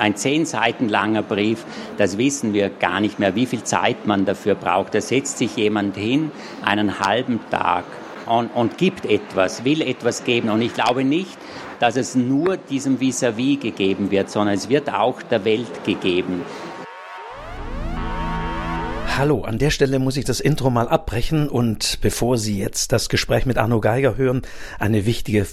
ein zehn Seiten langer Brief, das wissen wir gar nicht mehr, wie viel Zeit man dafür braucht. Da setzt sich jemand hin, einen halben Tag und, und gibt etwas, will etwas geben. Und ich glaube nicht, dass es nur diesem Vis-à-vis -vis gegeben wird, sondern es wird auch der Welt gegeben. Hallo, an der Stelle muss ich das Intro mal abbrechen und bevor Sie jetzt das Gespräch mit Arno Geiger hören, eine wichtige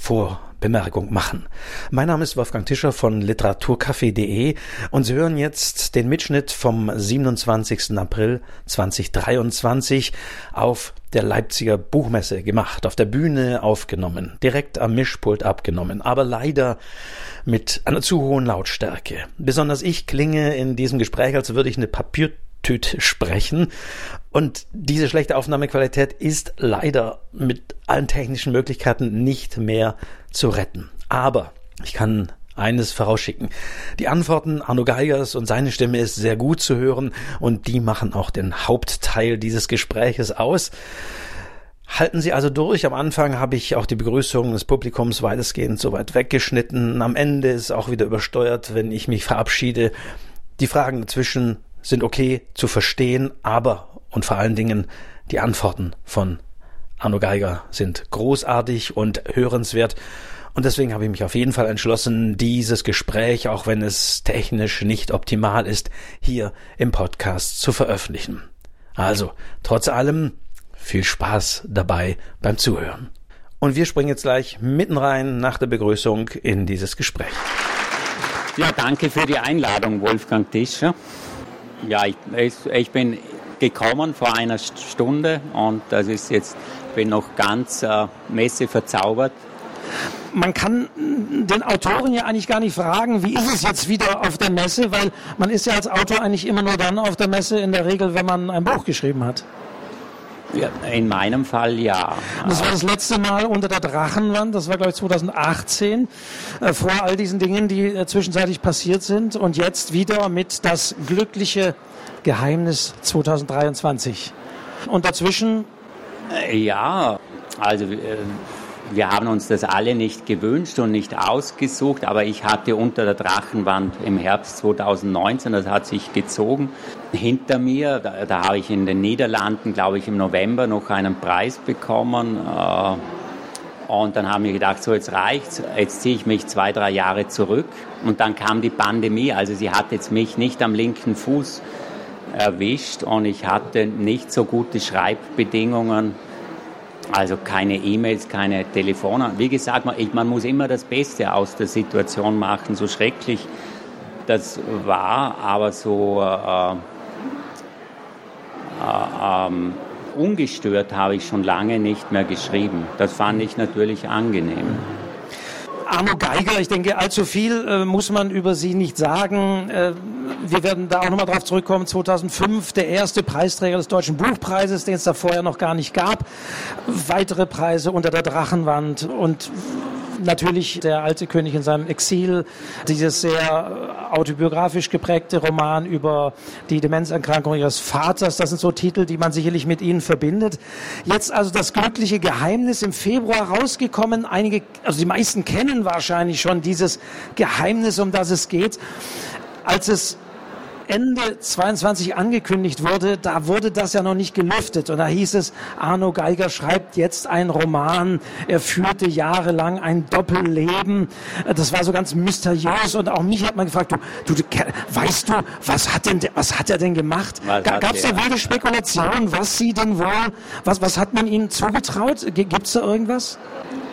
Vorbemerkung machen. Mein Name ist Wolfgang Tischer von literaturcafé.de und Sie hören jetzt den Mitschnitt vom 27. April 2023 auf der Leipziger Buchmesse gemacht, auf der Bühne aufgenommen, direkt am Mischpult abgenommen, aber leider mit einer zu hohen Lautstärke. Besonders ich klinge in diesem Gespräch, als würde ich eine Papier Tüte sprechen. Und diese schlechte Aufnahmequalität ist leider mit allen technischen Möglichkeiten nicht mehr zu retten. Aber ich kann eines vorausschicken. Die Antworten Arno Geigers und seine Stimme ist sehr gut zu hören und die machen auch den Hauptteil dieses Gespräches aus. Halten Sie also durch. Am Anfang habe ich auch die Begrüßung des Publikums weitestgehend so weit weggeschnitten. Am Ende ist auch wieder übersteuert, wenn ich mich verabschiede. Die Fragen dazwischen sind okay zu verstehen, aber und vor allen Dingen die Antworten von Arno Geiger sind großartig und hörenswert. Und deswegen habe ich mich auf jeden Fall entschlossen, dieses Gespräch, auch wenn es technisch nicht optimal ist, hier im Podcast zu veröffentlichen. Also, trotz allem, viel Spaß dabei beim Zuhören. Und wir springen jetzt gleich mitten rein nach der Begrüßung in dieses Gespräch. Ja, danke für die Einladung, Wolfgang Tischer. Ja, ich, ich bin gekommen vor einer Stunde und das ist jetzt, bin noch ganz äh, Messe verzaubert. Man kann den Autoren ja eigentlich gar nicht fragen, wie ist es jetzt wieder auf der Messe, weil man ist ja als Autor eigentlich immer nur dann auf der Messe in der Regel, wenn man ein Buch geschrieben hat. Ja, in meinem Fall ja. Das war das letzte Mal unter der Drachenwand, das war glaube ich 2018, äh, vor all diesen Dingen, die äh, zwischenzeitlich passiert sind und jetzt wieder mit das glückliche Geheimnis 2023. Und dazwischen? Äh, ja, also wir haben uns das alle nicht gewünscht und nicht ausgesucht, aber ich hatte unter der Drachenwand im Herbst 2019, das hat sich gezogen, hinter mir, da, da habe ich in den Niederlanden, glaube ich, im November noch einen Preis bekommen. Äh, und dann haben wir gedacht, so jetzt reicht's, jetzt ziehe ich mich zwei, drei Jahre zurück. Und dann kam die Pandemie, also sie hat jetzt mich nicht am linken Fuß erwischt und ich hatte nicht so gute Schreibbedingungen also keine E-Mails, keine Telefone. Wie gesagt, man, man muss immer das Beste aus der Situation machen, so schrecklich das war, aber so äh, äh, ähm, ungestört habe ich schon lange nicht mehr geschrieben. Das fand ich natürlich angenehm. Arno Geiger, ich denke, allzu viel äh, muss man über Sie nicht sagen. Äh, wir werden da auch nochmal drauf zurückkommen. 2005 der erste Preisträger des Deutschen Buchpreises, den es da vorher noch gar nicht gab. Weitere Preise unter der Drachenwand und natürlich der alte König in seinem Exil, dieses sehr autobiografisch geprägte Roman über die Demenzerkrankung ihres Vaters. Das sind so Titel, die man sicherlich mit ihnen verbindet. Jetzt also das glückliche Geheimnis im Februar rausgekommen. Einige, also die meisten kennen wahrscheinlich schon dieses Geheimnis, um das es geht. Als es Ende 22 angekündigt wurde, da wurde das ja noch nicht gelüftet. Und da hieß es, Arno Geiger schreibt jetzt einen Roman. Er führte jahrelang ein Doppelleben. Das war so ganz mysteriös. Und auch mich hat man gefragt, du, du weißt du, was hat denn, was hat er denn gemacht? Gab es da wilde Spekulationen, was sie denn wohl, was, was hat man ihnen zugetraut? Gibt es da irgendwas?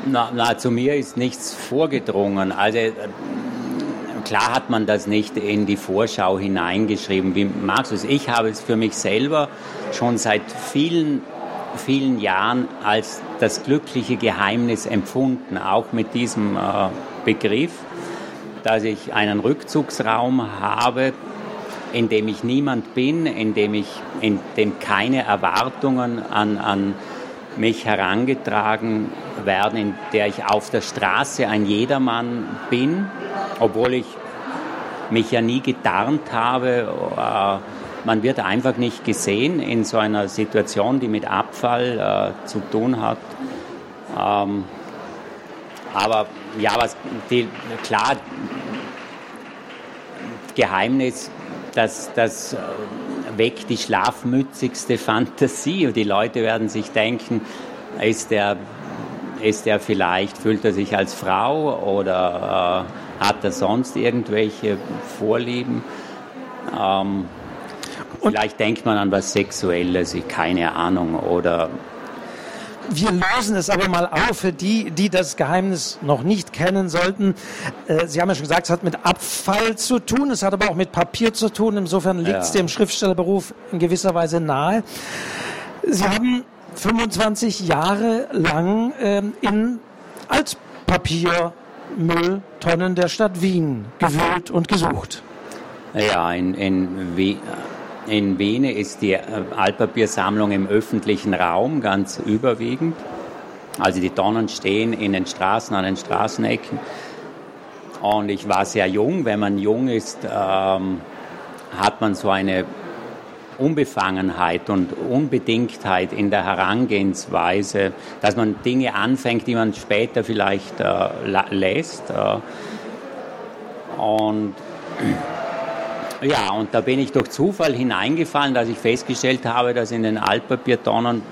Na, na, zu mir ist nichts vorgedrungen. Also klar hat man das nicht in die Vorschau hineingeschrieben, wie du es? Ich habe es für mich selber schon seit vielen, vielen Jahren als das glückliche Geheimnis empfunden, auch mit diesem äh, Begriff, dass ich einen Rückzugsraum habe, in dem ich niemand bin, in dem, ich, in dem keine Erwartungen an, an mich herangetragen werden, in der ich auf der Straße ein Jedermann bin, obwohl ich mich ja nie getarnt habe. Äh, man wird einfach nicht gesehen in so einer Situation, die mit Abfall äh, zu tun hat. Ähm, aber ja, was die, klar, Geheimnis, das, das äh, weckt die schlafmützigste Fantasie und die Leute werden sich denken, ist der, ist der vielleicht, fühlt er sich als Frau oder äh, hat er sonst irgendwelche Vorlieben? Ähm, vielleicht denkt man an was Sexuelles, keine Ahnung, oder wir lösen es aber mal auf für die, die das Geheimnis noch nicht kennen sollten. Äh, Sie haben ja schon gesagt, es hat mit Abfall zu tun, es hat aber auch mit Papier zu tun. Insofern liegt es ja. dem Schriftstellerberuf in gewisser Weise nahe. Sie haben 25 Jahre lang ähm, in Altpapiermülltonnen der Stadt Wien gewühlt und gesucht. Ja, in, in Wien in Wene ist die äh, Altpapiersammlung im öffentlichen Raum ganz überwiegend. Also die Tonnen stehen in den Straßen, an den Straßenecken. Und ich war sehr jung. Wenn man jung ist, ähm, hat man so eine Unbefangenheit und Unbedingtheit in der Herangehensweise, dass man Dinge anfängt, die man später vielleicht äh, lässt. Äh, und ja, und da bin ich durch Zufall hineingefallen, dass ich festgestellt habe, dass in den Altpapiertonnen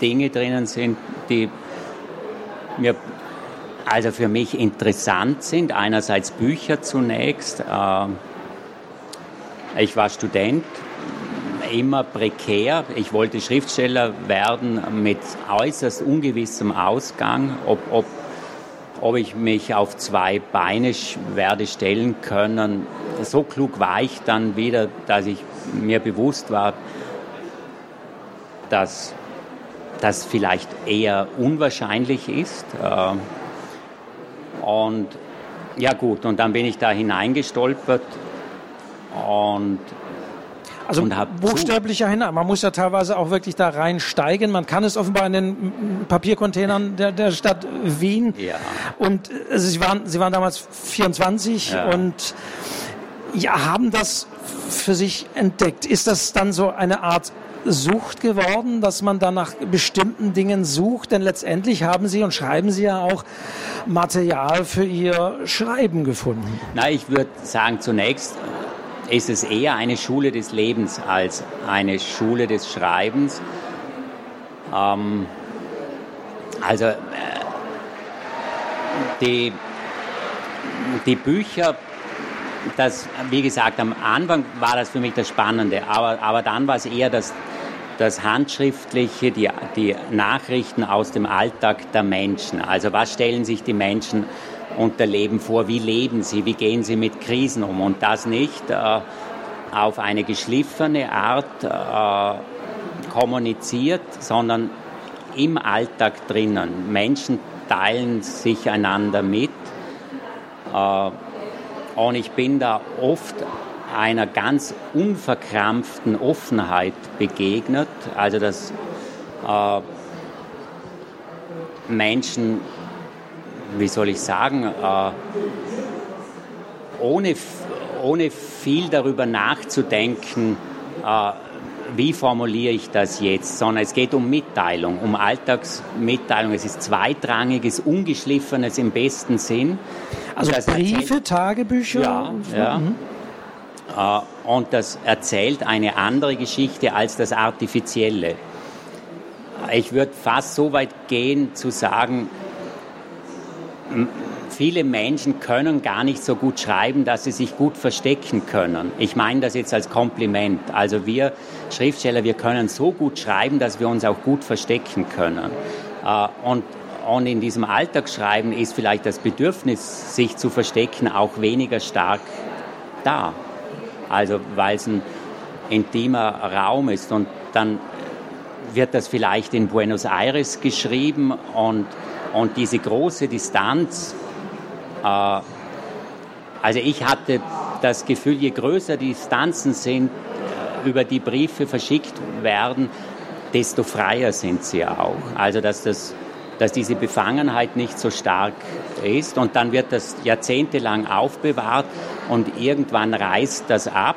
Dinge drinnen sind, die mir also für mich interessant sind. Einerseits Bücher zunächst. Äh, ich war Student, immer prekär. Ich wollte Schriftsteller werden mit äußerst ungewissem Ausgang, ob, ob, ob ich mich auf zwei Beine werde stellen können so klug war ich dann wieder, dass ich mir bewusst war, dass das vielleicht eher unwahrscheinlich ist. Äh, und ja gut, und dann bin ich da hineingestolpert und also buchstäblicher hinein. Man muss ja teilweise auch wirklich da reinsteigen. Man kann es offenbar in den Papiercontainern der, der Stadt Wien. Ja. Und also Sie, waren, Sie waren damals 24 ja. und ja, haben das für sich entdeckt. Ist das dann so eine Art Sucht geworden, dass man dann nach bestimmten Dingen sucht? Denn letztendlich haben Sie und schreiben Sie ja auch Material für Ihr Schreiben gefunden. Na, ich würde sagen, zunächst ist es eher eine Schule des Lebens als eine Schule des Schreibens. Ähm, also äh, die, die Bücher das, wie gesagt, am Anfang war das für mich das Spannende, aber, aber dann war es eher das, das Handschriftliche, die, die Nachrichten aus dem Alltag der Menschen. Also was stellen sich die Menschen unter Leben vor, wie leben sie, wie gehen sie mit Krisen um und das nicht äh, auf eine geschliffene Art äh, kommuniziert, sondern im Alltag drinnen. Menschen teilen sich einander mit. Äh, und ich bin da oft einer ganz unverkrampften Offenheit begegnet. Also dass äh, Menschen, wie soll ich sagen, äh, ohne, ohne viel darüber nachzudenken, äh, wie formuliere ich das jetzt, sondern es geht um Mitteilung, um Alltagsmitteilung. Es ist zweitrangiges, ungeschliffenes im besten Sinn. Also Briefe, Tagebücher? Ja, ja. Mhm. Äh, und das erzählt eine andere Geschichte als das Artifizielle. Ich würde fast so weit gehen zu sagen, viele Menschen können gar nicht so gut schreiben, dass sie sich gut verstecken können. Ich meine das jetzt als Kompliment. Also wir Schriftsteller, wir können so gut schreiben, dass wir uns auch gut verstecken können. Äh, und, und in diesem Alltagsschreiben ist vielleicht das Bedürfnis, sich zu verstecken, auch weniger stark da. Also weil es ein intimer Raum ist und dann wird das vielleicht in Buenos Aires geschrieben und, und diese große Distanz äh, also ich hatte das Gefühl, je größer die Distanzen sind, äh, über die Briefe verschickt werden, desto freier sind sie auch. Also dass, das, dass diese Befangenheit nicht so stark ist und dann wird das jahrzehntelang aufbewahrt und irgendwann reißt das ab.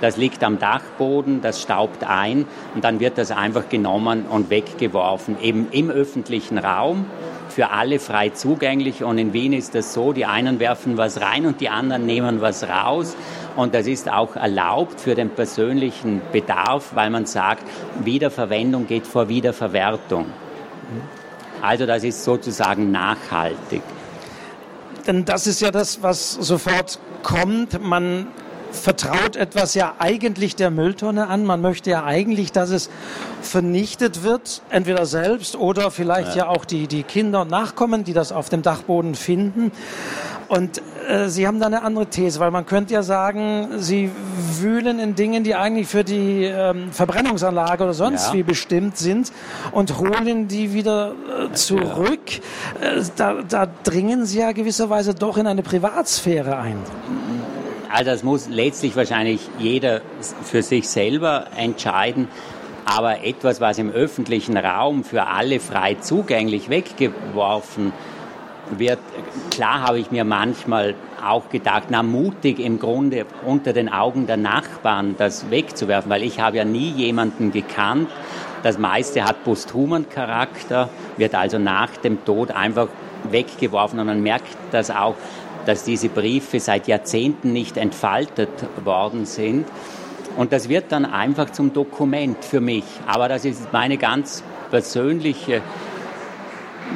Das liegt am Dachboden, das staubt ein und dann wird das einfach genommen und weggeworfen, eben im öffentlichen Raum für alle frei zugänglich. Und in Wien ist das so, die einen werfen was rein und die anderen nehmen was raus. Und das ist auch erlaubt für den persönlichen Bedarf, weil man sagt, Wiederverwendung geht vor Wiederverwertung. Also das ist sozusagen nachhaltig. Denn das ist ja das, was sofort kommt. Man vertraut etwas ja eigentlich der Mülltonne an. Man möchte ja eigentlich, dass es vernichtet wird, entweder selbst oder vielleicht ja, ja auch die, die Kinder und Nachkommen, die das auf dem Dachboden finden. Und äh, Sie haben da eine andere These, weil man könnte ja sagen, Sie wühlen in Dingen, die eigentlich für die ähm, Verbrennungsanlage oder sonst ja. wie bestimmt sind und holen die wieder äh, zurück. Äh, da, da dringen Sie ja gewisserweise doch in eine Privatsphäre ein. Also das muss letztlich wahrscheinlich jeder für sich selber entscheiden. Aber etwas, was im öffentlichen Raum für alle frei zugänglich weggeworfen wird, klar habe ich mir manchmal auch gedacht, na mutig im Grunde unter den Augen der Nachbarn das wegzuwerfen, weil ich habe ja nie jemanden gekannt. Das meiste hat posthumen Charakter, wird also nach dem Tod einfach weggeworfen und man merkt das auch, dass diese Briefe seit Jahrzehnten nicht entfaltet worden sind. Und das wird dann einfach zum Dokument für mich. Aber das ist meine ganz persönliche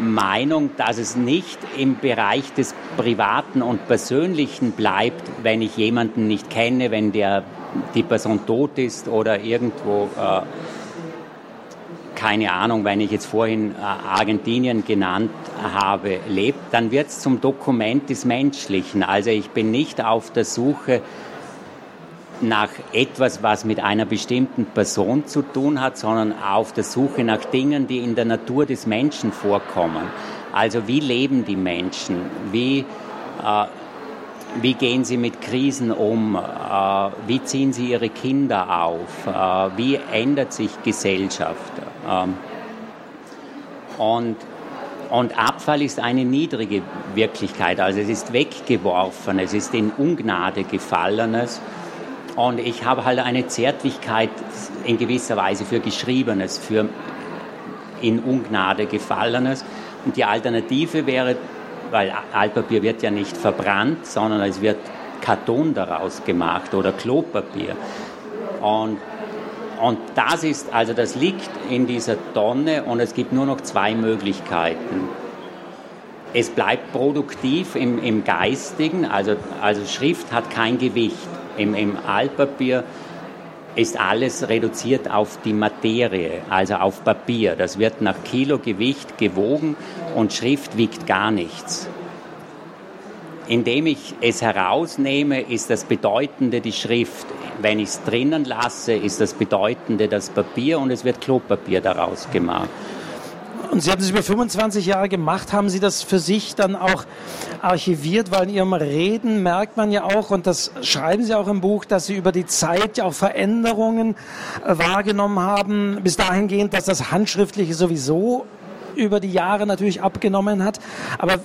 Meinung, dass es nicht im Bereich des Privaten und Persönlichen bleibt, wenn ich jemanden nicht kenne, wenn der, die Person tot ist oder irgendwo äh, keine Ahnung, wenn ich jetzt vorhin äh, Argentinien genannt habe, lebt, dann wird es zum Dokument des Menschlichen. Also ich bin nicht auf der Suche nach etwas, was mit einer bestimmten Person zu tun hat, sondern auf der Suche nach Dingen, die in der Natur des Menschen vorkommen. Also wie leben die Menschen? Wie äh, wie gehen Sie mit Krisen um? Äh, wie ziehen Sie Ihre Kinder auf? Äh, wie ändert sich Gesellschaft? Ähm, und, und Abfall ist eine niedrige Wirklichkeit. Also es ist weggeworfen, es ist in Ungnade gefallenes. Und ich habe halt eine Zärtlichkeit in gewisser Weise für Geschriebenes, für in Ungnade gefallenes. Und die Alternative wäre weil Altpapier wird ja nicht verbrannt, sondern es wird Karton daraus gemacht oder Klopapier. Und, und das ist, also das liegt in dieser Tonne und es gibt nur noch zwei Möglichkeiten. Es bleibt produktiv im, im Geistigen, also, also Schrift hat kein Gewicht. Im, im Altpapier ist alles reduziert auf die Materie, also auf Papier. Das wird nach Kilo Gewicht gewogen und Schrift wiegt gar nichts. Indem ich es herausnehme, ist das Bedeutende die Schrift. Wenn ich es drinnen lasse, ist das Bedeutende das Papier und es wird Klopapier daraus gemacht. Und Sie haben es über 25 Jahre gemacht. Haben Sie das für sich dann auch archiviert? Weil in Ihrem Reden merkt man ja auch, und das schreiben Sie auch im Buch, dass Sie über die Zeit ja auch Veränderungen äh, wahrgenommen haben, bis dahingehend, dass das Handschriftliche sowieso über die Jahre natürlich abgenommen hat. Aber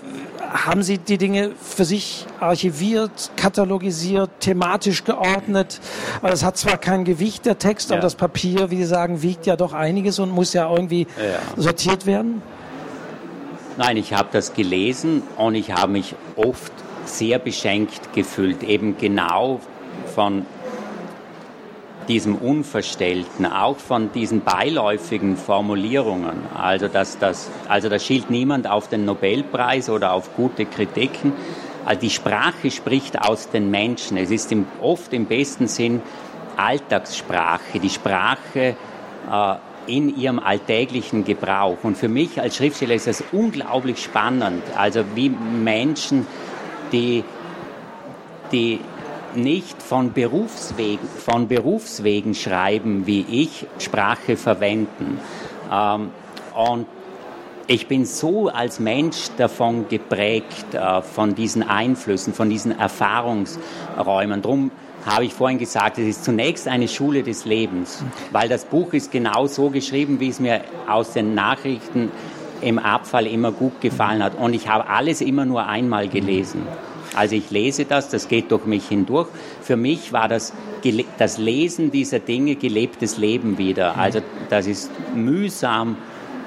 haben Sie die Dinge für sich archiviert, katalogisiert, thematisch geordnet? Es hat zwar kein Gewicht, der Text, ja. aber das Papier, wie Sie sagen, wiegt ja doch einiges und muss ja irgendwie ja. sortiert werden. Nein, ich habe das gelesen und ich habe mich oft sehr beschenkt gefühlt, eben genau von diesem Unverstellten, auch von diesen beiläufigen Formulierungen. Also, dass das, also da schielt niemand auf den Nobelpreis oder auf gute Kritiken. Also die Sprache spricht aus den Menschen. Es ist im, oft im besten Sinn Alltagssprache, die Sprache äh, in ihrem alltäglichen Gebrauch. Und für mich als Schriftsteller ist das unglaublich spannend. Also wie Menschen, die, die nicht von Berufswegen, von Berufswegen schreiben, wie ich Sprache verwenden. Ähm, und ich bin so als Mensch davon geprägt, äh, von diesen Einflüssen, von diesen Erfahrungsräumen. Drum habe ich vorhin gesagt, es ist zunächst eine Schule des Lebens, weil das Buch ist genau so geschrieben, wie es mir aus den Nachrichten im Abfall immer gut gefallen hat. Und ich habe alles immer nur einmal gelesen. Also ich lese das, das geht durch mich hindurch. Für mich war das, das Lesen dieser Dinge gelebtes Leben wieder. Also das ist mühsam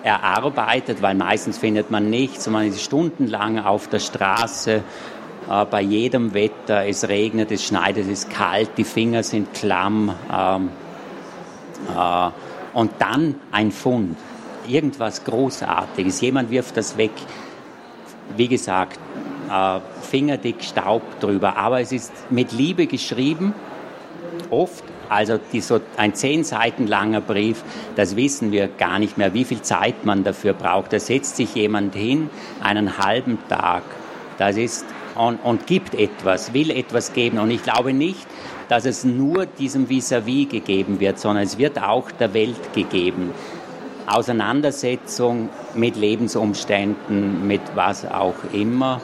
erarbeitet, weil meistens findet man nichts und man ist stundenlang auf der Straße äh, bei jedem Wetter. Es regnet, es schneit, es ist kalt, die Finger sind klamm. Ähm, äh, und dann ein Fund, irgendwas Großartiges. Jemand wirft das weg. Wie gesagt, äh, fingerdick Staub drüber. Aber es ist mit Liebe geschrieben, oft. Also die, so ein zehn Seiten langer Brief, das wissen wir gar nicht mehr, wie viel Zeit man dafür braucht. Da setzt sich jemand hin, einen halben Tag. Das ist und, und gibt etwas, will etwas geben. Und ich glaube nicht, dass es nur diesem Vis-à-vis -vis gegeben wird, sondern es wird auch der Welt gegeben. Auseinandersetzung mit Lebensumständen, mit was auch immer.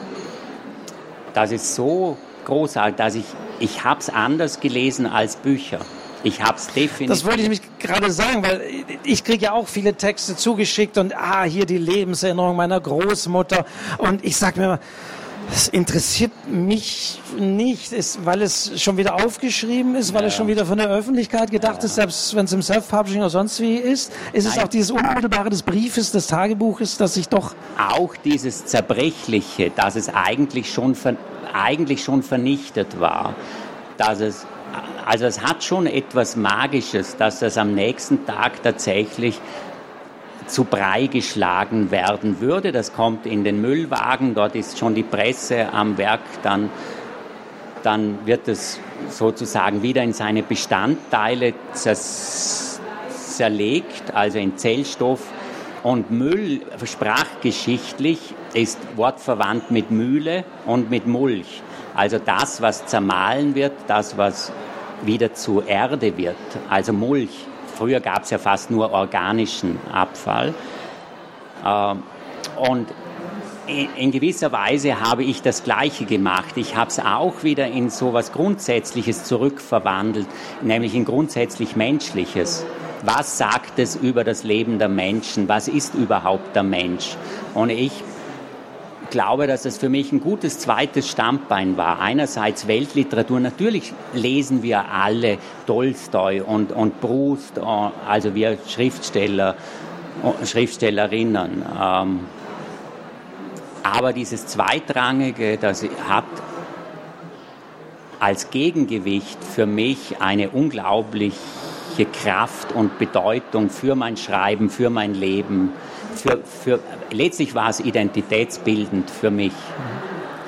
Das ist so großartig, dass ich, ich habe es anders gelesen als Bücher. Ich habe es definitiv. Das wollte ich nämlich gerade sagen, weil ich kriege ja auch viele Texte zugeschickt und ah, hier die Lebenserinnerung meiner Großmutter. Und ich sage mir immer, das interessiert mich nicht, ist, weil es schon wieder aufgeschrieben ist, weil ja. es schon wieder von der Öffentlichkeit gedacht ja. ist, selbst wenn es im Self-Publishing oder sonst wie ist. Ist Nein. es auch dieses Unmittelbare des Briefes, des Tagebuches, dass ich doch... Auch dieses Zerbrechliche, dass es eigentlich schon, eigentlich schon vernichtet war. Dass es, also es hat schon etwas Magisches, dass das am nächsten Tag tatsächlich zu Brei geschlagen werden würde. Das kommt in den Müllwagen, dort ist schon die Presse am Werk, dann, dann wird es sozusagen wieder in seine Bestandteile zerlegt, also in Zellstoff. Und Müll, sprachgeschichtlich, ist wortverwandt mit Mühle und mit Mulch. Also das, was zermahlen wird, das, was wieder zu Erde wird, also Mulch. Früher gab es ja fast nur organischen Abfall. Ähm, und in gewisser Weise habe ich das Gleiche gemacht. Ich habe es auch wieder in so etwas Grundsätzliches zurückverwandelt, nämlich in grundsätzlich Menschliches. Was sagt es über das Leben der Menschen? Was ist überhaupt der Mensch? Und ich glaube, dass es für mich ein gutes zweites Standbein war. Einerseits Weltliteratur. Natürlich lesen wir alle Tolstoi und, und Proust, also wir Schriftsteller, Schriftstellerinnen. Ähm, aber dieses Zweitrangige, das hat als Gegengewicht für mich eine unglaubliche Kraft und Bedeutung für mein Schreiben, für mein Leben für, für, letztlich war es identitätsbildend für mich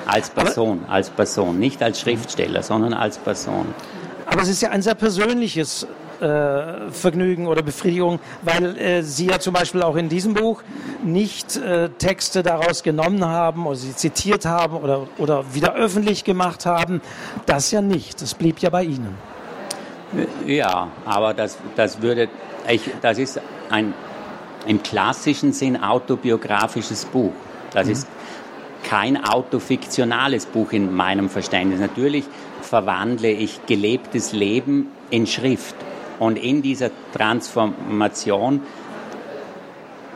als Person, aber, als Person, nicht als Schriftsteller, sondern als Person. Aber es ist ja ein sehr persönliches äh, Vergnügen oder Befriedigung, weil äh, Sie ja zum Beispiel auch in diesem Buch nicht äh, Texte daraus genommen haben oder sie zitiert haben oder, oder wieder öffentlich gemacht haben. Das ja nicht. Das blieb ja bei Ihnen. Ja, aber das, das würde, ich, das ist ein im klassischen Sinn autobiografisches Buch. Das mhm. ist kein autofiktionales Buch in meinem Verständnis. Natürlich verwandle ich gelebtes Leben in Schrift. Und in dieser Transformation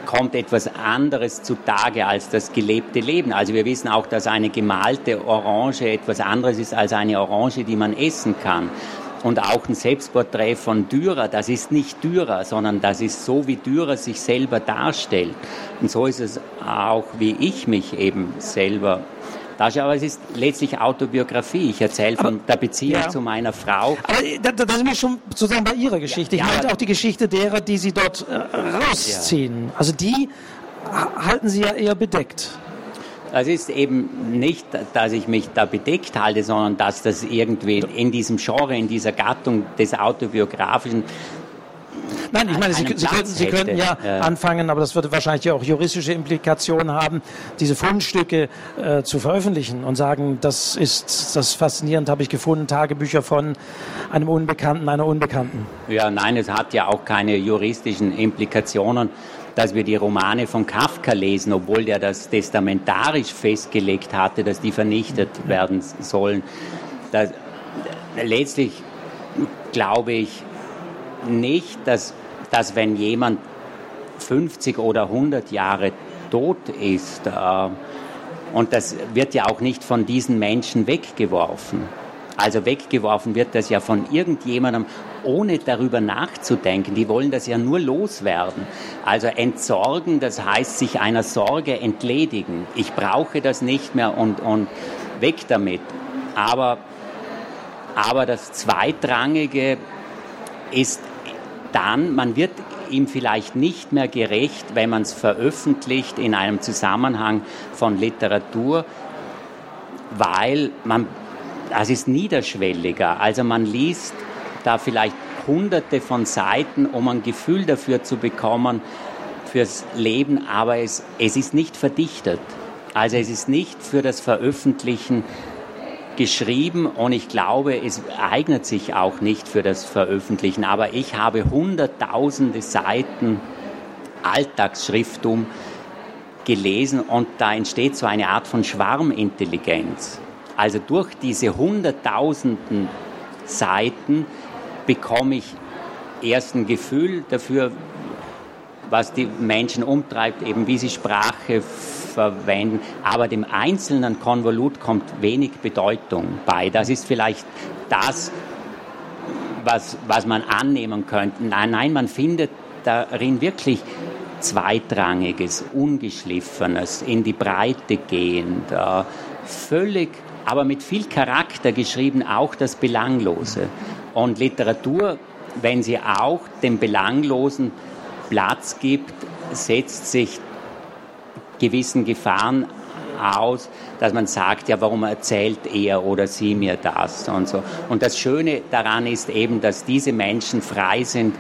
kommt etwas anderes zutage als das gelebte Leben. Also wir wissen auch, dass eine gemalte Orange etwas anderes ist als eine Orange, die man essen kann. Und auch ein Selbstporträt von Dürer, das ist nicht Dürer, sondern das ist so, wie Dürer sich selber darstellt. Und so ist es auch, wie ich mich eben selber darstelle. Aber es ist letztlich Autobiografie. Ich erzähle von der Beziehung ja. zu meiner Frau. Aber da, da sind wir schon sozusagen bei Ihrer Geschichte. Ich ja, meinte auch die Geschichte derer, die Sie dort äh, rausziehen. Ja. Also die halten Sie ja eher bedeckt. Das ist eben nicht, dass ich mich da bedeckt halte, sondern dass das irgendwie in diesem Genre, in dieser Gattung des autobiografischen Nein, ich meine, Sie, Sie, könnten, Sie könnten ja, ja, anfangen, aber das würde wahrscheinlich auch juristische Implikationen haben, diese Fundstücke äh, zu veröffentlichen und sagen, das ist das faszinierend, habe ich gefunden, Tagebücher von einem Unbekannten, einer Unbekannten. Ja, nein, es hat ja auch keine juristischen Implikationen dass wir die Romane von Kafka lesen, obwohl der das testamentarisch festgelegt hatte, dass die vernichtet werden sollen. Das, letztlich glaube ich nicht, dass, dass wenn jemand 50 oder 100 Jahre tot ist, äh, und das wird ja auch nicht von diesen Menschen weggeworfen. Also weggeworfen wird das ja von irgendjemandem, ohne darüber nachzudenken. Die wollen das ja nur loswerden. Also entsorgen, das heißt sich einer Sorge entledigen. Ich brauche das nicht mehr und, und weg damit. Aber, aber das Zweitrangige ist dann, man wird ihm vielleicht nicht mehr gerecht, wenn man es veröffentlicht in einem Zusammenhang von Literatur, weil man, das ist niederschwelliger. Also man liest da vielleicht hunderte von Seiten, um ein Gefühl dafür zu bekommen, fürs Leben, aber es, es ist nicht verdichtet. Also es ist nicht für das Veröffentlichen geschrieben und ich glaube, es eignet sich auch nicht für das Veröffentlichen. Aber ich habe hunderttausende Seiten Alltagsschriftum gelesen und da entsteht so eine Art von Schwarmintelligenz. Also durch diese hunderttausenden Seiten bekomme ich erst ein Gefühl dafür, was die Menschen umtreibt, eben wie sie Sprache verwenden. Aber dem einzelnen Konvolut kommt wenig Bedeutung bei. Das ist vielleicht das, was, was man annehmen könnte. Nein, nein, man findet darin wirklich Zweitrangiges, Ungeschliffenes, in die Breite gehend, äh, völlig, aber mit viel Charakter geschrieben, auch das Belanglose. Und Literatur, wenn sie auch dem Belanglosen Platz gibt, setzt sich gewissen Gefahren aus, dass man sagt, ja, warum erzählt er oder sie mir das und so. Und das Schöne daran ist eben, dass diese Menschen frei sind,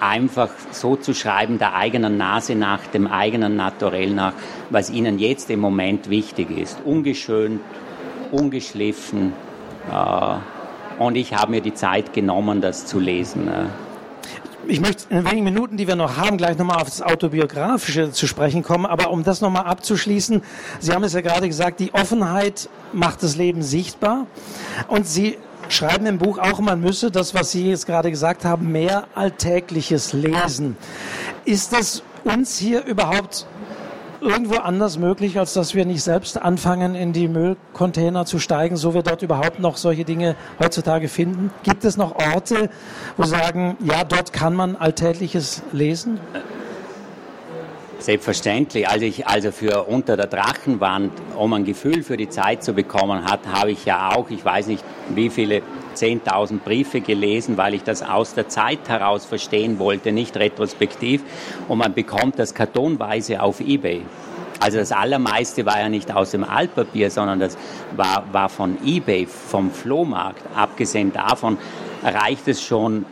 einfach so zu schreiben, der eigenen Nase nach, dem eigenen Naturell nach, was ihnen jetzt im Moment wichtig ist. Ungeschönt, ungeschliffen. Äh, und ich habe mir die Zeit genommen, das zu lesen. Äh ich möchte in wenigen Minuten, die wir noch haben, gleich nochmal auf das Autobiografische zu sprechen kommen. Aber um das nochmal abzuschließen, Sie haben es ja gerade gesagt, die Offenheit macht das Leben sichtbar. Und Sie schreiben im Buch auch, man müsse das, was Sie jetzt gerade gesagt haben, mehr Alltägliches lesen. Ist das uns hier überhaupt irgendwo anders möglich, als dass wir nicht selbst anfangen, in die Müllcontainer zu steigen, so wir dort überhaupt noch solche Dinge heutzutage finden? Gibt es noch Orte, wo sagen, ja, dort kann man Alltägliches lesen? Selbstverständlich. Als ich also für Unter der Drachenwand, um ein Gefühl für die Zeit zu bekommen hat, habe ich ja auch, ich weiß nicht wie viele 10.000 Briefe gelesen, weil ich das aus der Zeit heraus verstehen wollte, nicht retrospektiv. Und man bekommt das kartonweise auf eBay. Also das Allermeiste war ja nicht aus dem Altpapier, sondern das war, war von eBay, vom Flohmarkt. Abgesehen davon reicht es schon,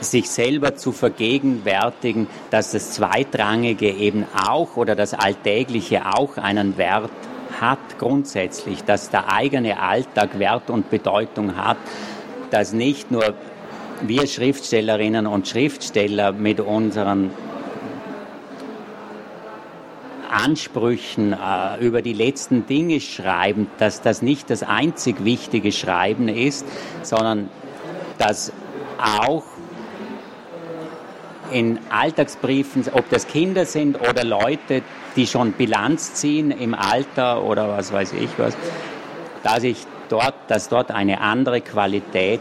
sich selber zu vergegenwärtigen, dass das Zweitrangige eben auch oder das Alltägliche auch einen Wert hat grundsätzlich, dass der eigene Alltag Wert und Bedeutung hat, dass nicht nur wir Schriftstellerinnen und Schriftsteller mit unseren Ansprüchen äh, über die letzten Dinge schreiben, dass das nicht das einzig wichtige Schreiben ist, sondern dass auch in Alltagsbriefen, ob das Kinder sind oder Leute, die schon Bilanz ziehen im Alter oder was weiß ich was, dass ich dort, dass dort eine andere Qualität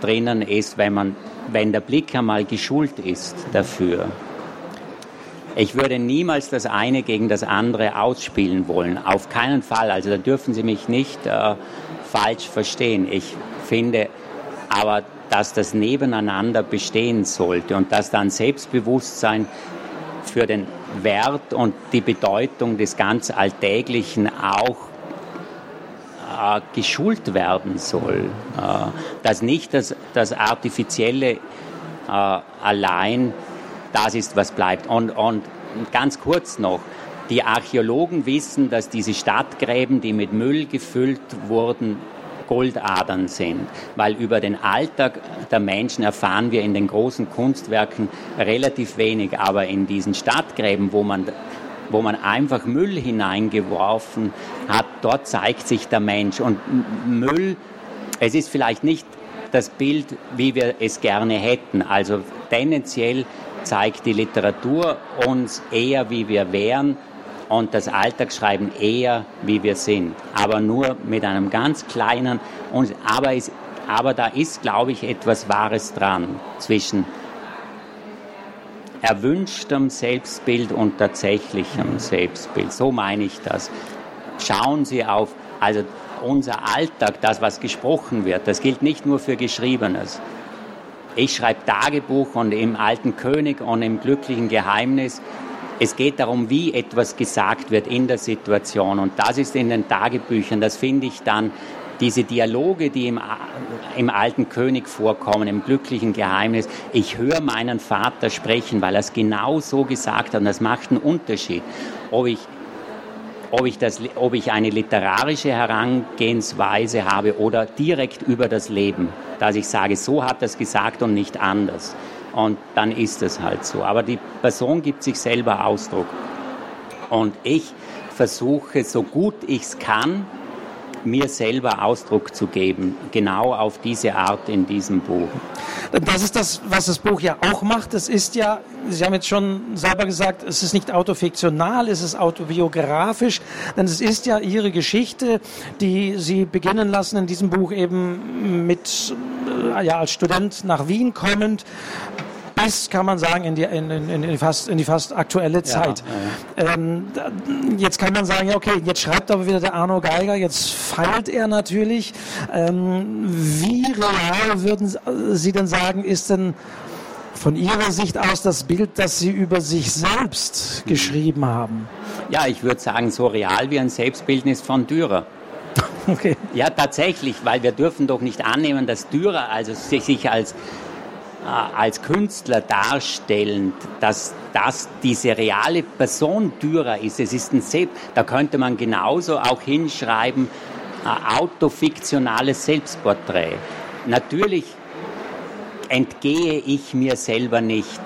drinnen ist, wenn man, wenn der Blick einmal geschult ist dafür. Ich würde niemals das eine gegen das andere ausspielen wollen. Auf keinen Fall. Also da dürfen Sie mich nicht äh, falsch verstehen. Ich finde aber, dass das nebeneinander bestehen sollte und dass dann Selbstbewusstsein für den Wert und die Bedeutung des ganz Alltäglichen auch äh, geschult werden soll. Äh, dass nicht das, das Artifizielle äh, allein das ist, was bleibt. Und, und ganz kurz noch, die Archäologen wissen, dass diese Stadtgräben, die mit Müll gefüllt wurden, Goldadern sind, weil über den Alltag der Menschen erfahren wir in den großen Kunstwerken relativ wenig, aber in diesen Stadtgräben, wo man wo man einfach Müll hineingeworfen hat, dort zeigt sich der Mensch. Und Müll, es ist vielleicht nicht das Bild, wie wir es gerne hätten. Also tendenziell zeigt die Literatur uns eher, wie wir wären und das Alltagsschreiben eher, wie wir sind. Aber nur mit einem ganz kleinen, aber, es, aber da ist, glaube ich, etwas Wahres dran zwischen erwünschtem Selbstbild und tatsächlichem Selbstbild. So meine ich das. schauen Sie auf, also unser Alltag, das, was gesprochen wird, das gilt nicht nur für Geschriebenes. Ich schreibe Tagebuch und im Alten König und im Glücklichen Geheimnis. Es geht darum, wie etwas gesagt wird in der Situation. Und das ist in den Tagebüchern, das finde ich dann, diese Dialoge, die im, im Alten König vorkommen, im Glücklichen Geheimnis. Ich höre meinen Vater sprechen, weil er es genau so gesagt hat. Und das macht einen Unterschied, ob ich ob ich, das, ob ich eine literarische Herangehensweise habe oder direkt über das Leben, dass ich sage, so hat er es gesagt und nicht anders. Und dann ist es halt so. Aber die Person gibt sich selber Ausdruck. Und ich versuche, so gut ich es kann, mir selber Ausdruck zu geben, genau auf diese Art in diesem Buch. Das ist das, was das Buch ja auch macht. Es ist ja, Sie haben jetzt schon selber gesagt, es ist nicht autofiktional, es ist autobiografisch, denn es ist ja Ihre Geschichte, die Sie beginnen lassen in diesem Buch eben mit, äh, ja, als Student nach Wien kommend, bis, kann man sagen, in die, in, in, die, fast, in die fast aktuelle Zeit. Ja, ja. Ähm, jetzt kann man sagen, ja, okay, jetzt schreibt aber wieder der Arno Geiger, jetzt feilt er natürlich. Ähm, wie real würden Sie denn sagen, ist denn von Ihrer Sicht aus das Bild, das Sie über sich selbst geschrieben haben? Ja, ich würde sagen, so real wie ein Selbstbildnis von Dürer. Okay. Ja, tatsächlich, weil wir dürfen doch nicht annehmen, dass Dürer also sich als äh, als Künstler darstellend, dass das diese reale Person Dürer ist. Es ist ein Selbst, da könnte man genauso auch hinschreiben, autofiktionales Selbstporträt. Natürlich entgehe ich mir selber nicht,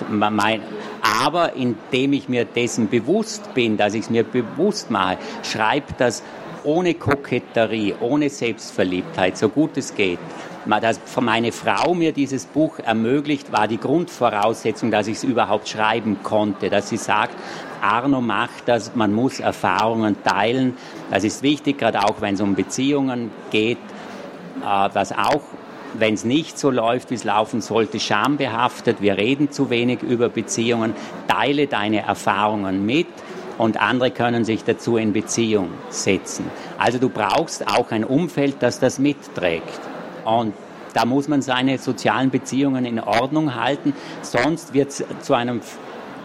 aber indem ich mir dessen bewusst bin, dass ich es mir bewusst mache, schreibt das ohne Koketterie, ohne Selbstverliebtheit, so gut es geht dass meine Frau mir dieses Buch ermöglicht, war die Grundvoraussetzung, dass ich es überhaupt schreiben konnte, dass sie sagt, Arno macht das, man muss Erfahrungen teilen. Das ist wichtig, gerade auch wenn es um Beziehungen geht, äh, dass auch wenn es nicht so läuft, wie es laufen sollte, schambehaftet, wir reden zu wenig über Beziehungen, teile deine Erfahrungen mit und andere können sich dazu in Beziehung setzen. Also du brauchst auch ein Umfeld, das das mitträgt. Und da muss man seine sozialen Beziehungen in Ordnung halten, sonst wird es zu einem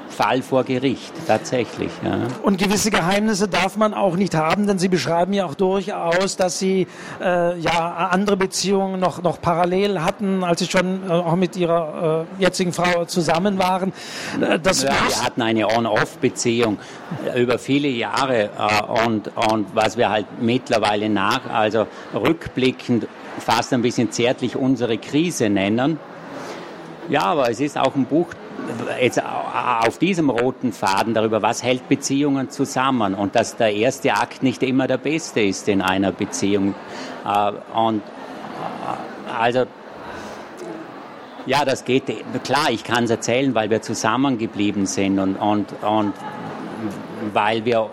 Fall vor Gericht, tatsächlich. Ja. Und gewisse Geheimnisse darf man auch nicht haben, denn Sie beschreiben ja auch durchaus, dass Sie äh, ja andere Beziehungen noch, noch parallel hatten, als Sie schon äh, auch mit Ihrer äh, jetzigen Frau zusammen waren. Äh, das ja, wir hatten eine On-Off-Beziehung über viele Jahre äh, und, und was wir halt mittlerweile nach, also rückblickend fast ein bisschen zärtlich unsere Krise nennen. Ja, aber es ist auch ein Buch jetzt auf diesem roten Faden darüber, was hält Beziehungen zusammen und dass der erste Akt nicht immer der beste ist in einer Beziehung. Äh, und äh, also ja, das geht. Klar, ich kann es erzählen, weil wir zusammengeblieben sind und, und, und weil wir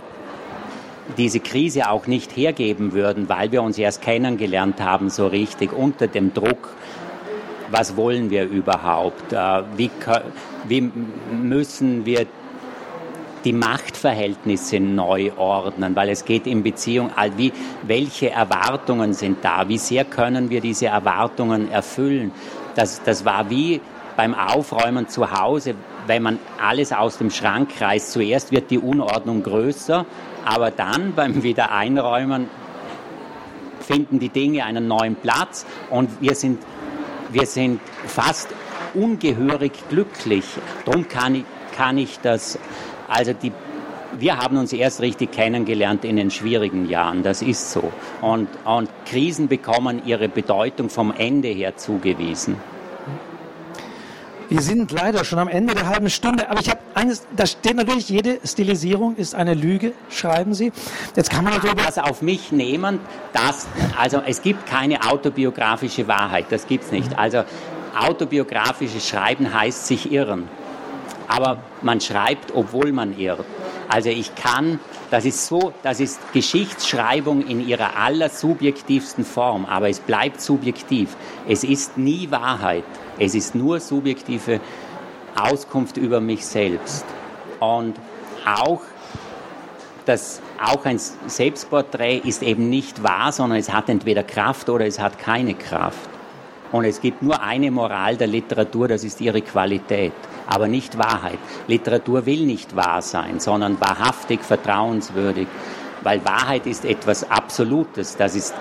diese Krise auch nicht hergeben würden, weil wir uns erst kennengelernt haben, so richtig unter dem Druck. Was wollen wir überhaupt? Äh, wie, wie müssen wir die Machtverhältnisse neu ordnen, weil es geht in Beziehung, wie, welche Erwartungen sind da, wie sehr können wir diese Erwartungen erfüllen. Das, das war wie beim Aufräumen zu Hause, wenn man alles aus dem Schrank reißt. Zuerst wird die Unordnung größer aber dann beim Wiedereinräumen finden die Dinge einen neuen Platz und wir sind, wir sind fast ungehörig glücklich. Darum kann ich, kann ich das, also die, wir haben uns erst richtig kennengelernt in den schwierigen Jahren, das ist so. Und, und Krisen bekommen ihre Bedeutung vom Ende her zugewiesen. Wir sind leider schon am Ende der halben Stunde, aber ich habe eines, da steht natürlich, jede Stilisierung ist eine Lüge, schreiben Sie. Jetzt kann man natürlich das auf mich nehmen, dass, also es gibt keine autobiografische Wahrheit, das gibt's nicht. Also autobiografisches Schreiben heißt sich irren. Aber man schreibt, obwohl man irrt. Also ich kann, das ist so, das ist Geschichtsschreibung in ihrer allersubjektivsten Form, aber es bleibt subjektiv. Es ist nie Wahrheit. Es ist nur subjektive Auskunft über mich selbst. Und auch das auch ein Selbstporträt ist eben nicht wahr, sondern es hat entweder Kraft oder es hat keine Kraft. Und es gibt nur eine Moral der Literatur, das ist ihre Qualität, aber nicht Wahrheit. Literatur will nicht wahr sein, sondern wahrhaftig, vertrauenswürdig, weil Wahrheit ist etwas Absolutes. Das ist,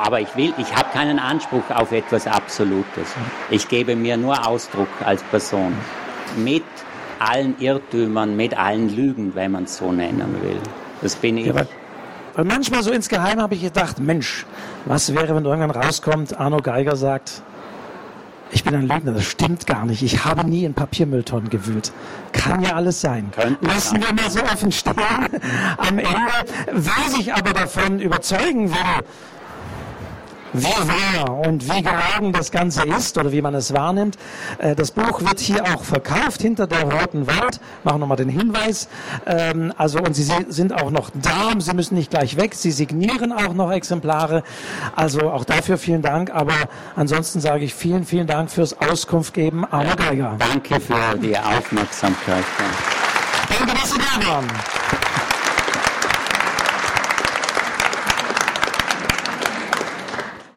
aber ich will, ich habe keinen Anspruch auf etwas Absolutes. Ich gebe mir nur Ausdruck als Person mit allen Irrtümern, mit allen Lügen, wenn man es so nennen will. Das bin ich. Ja, weil, weil manchmal so insgeheim habe ich gedacht, Mensch, was wäre, wenn irgendwann rauskommt, Arno Geiger sagt, ich bin ein Lügner, das stimmt gar nicht. Ich habe nie in Papiermülltonnen gewühlt. Kann ja alles sein. Könnte Lassen wir mal so offen stehen. Am Ende, wer sich aber davon überzeugen will, wie wahr und wie gelogen das Ganze ist oder wie man es wahrnimmt. Äh, das Buch wird hier auch verkauft hinter der Roten Wand. Machen nochmal den Hinweis. Ähm, also, und Sie sind auch noch da. Sie müssen nicht gleich weg. Sie signieren auch noch Exemplare. Also auch dafür vielen Dank. Aber ansonsten sage ich vielen, vielen Dank fürs Auskunft geben. Arno Geiger. Danke für die Aufmerksamkeit. Danke, dass Sie da waren.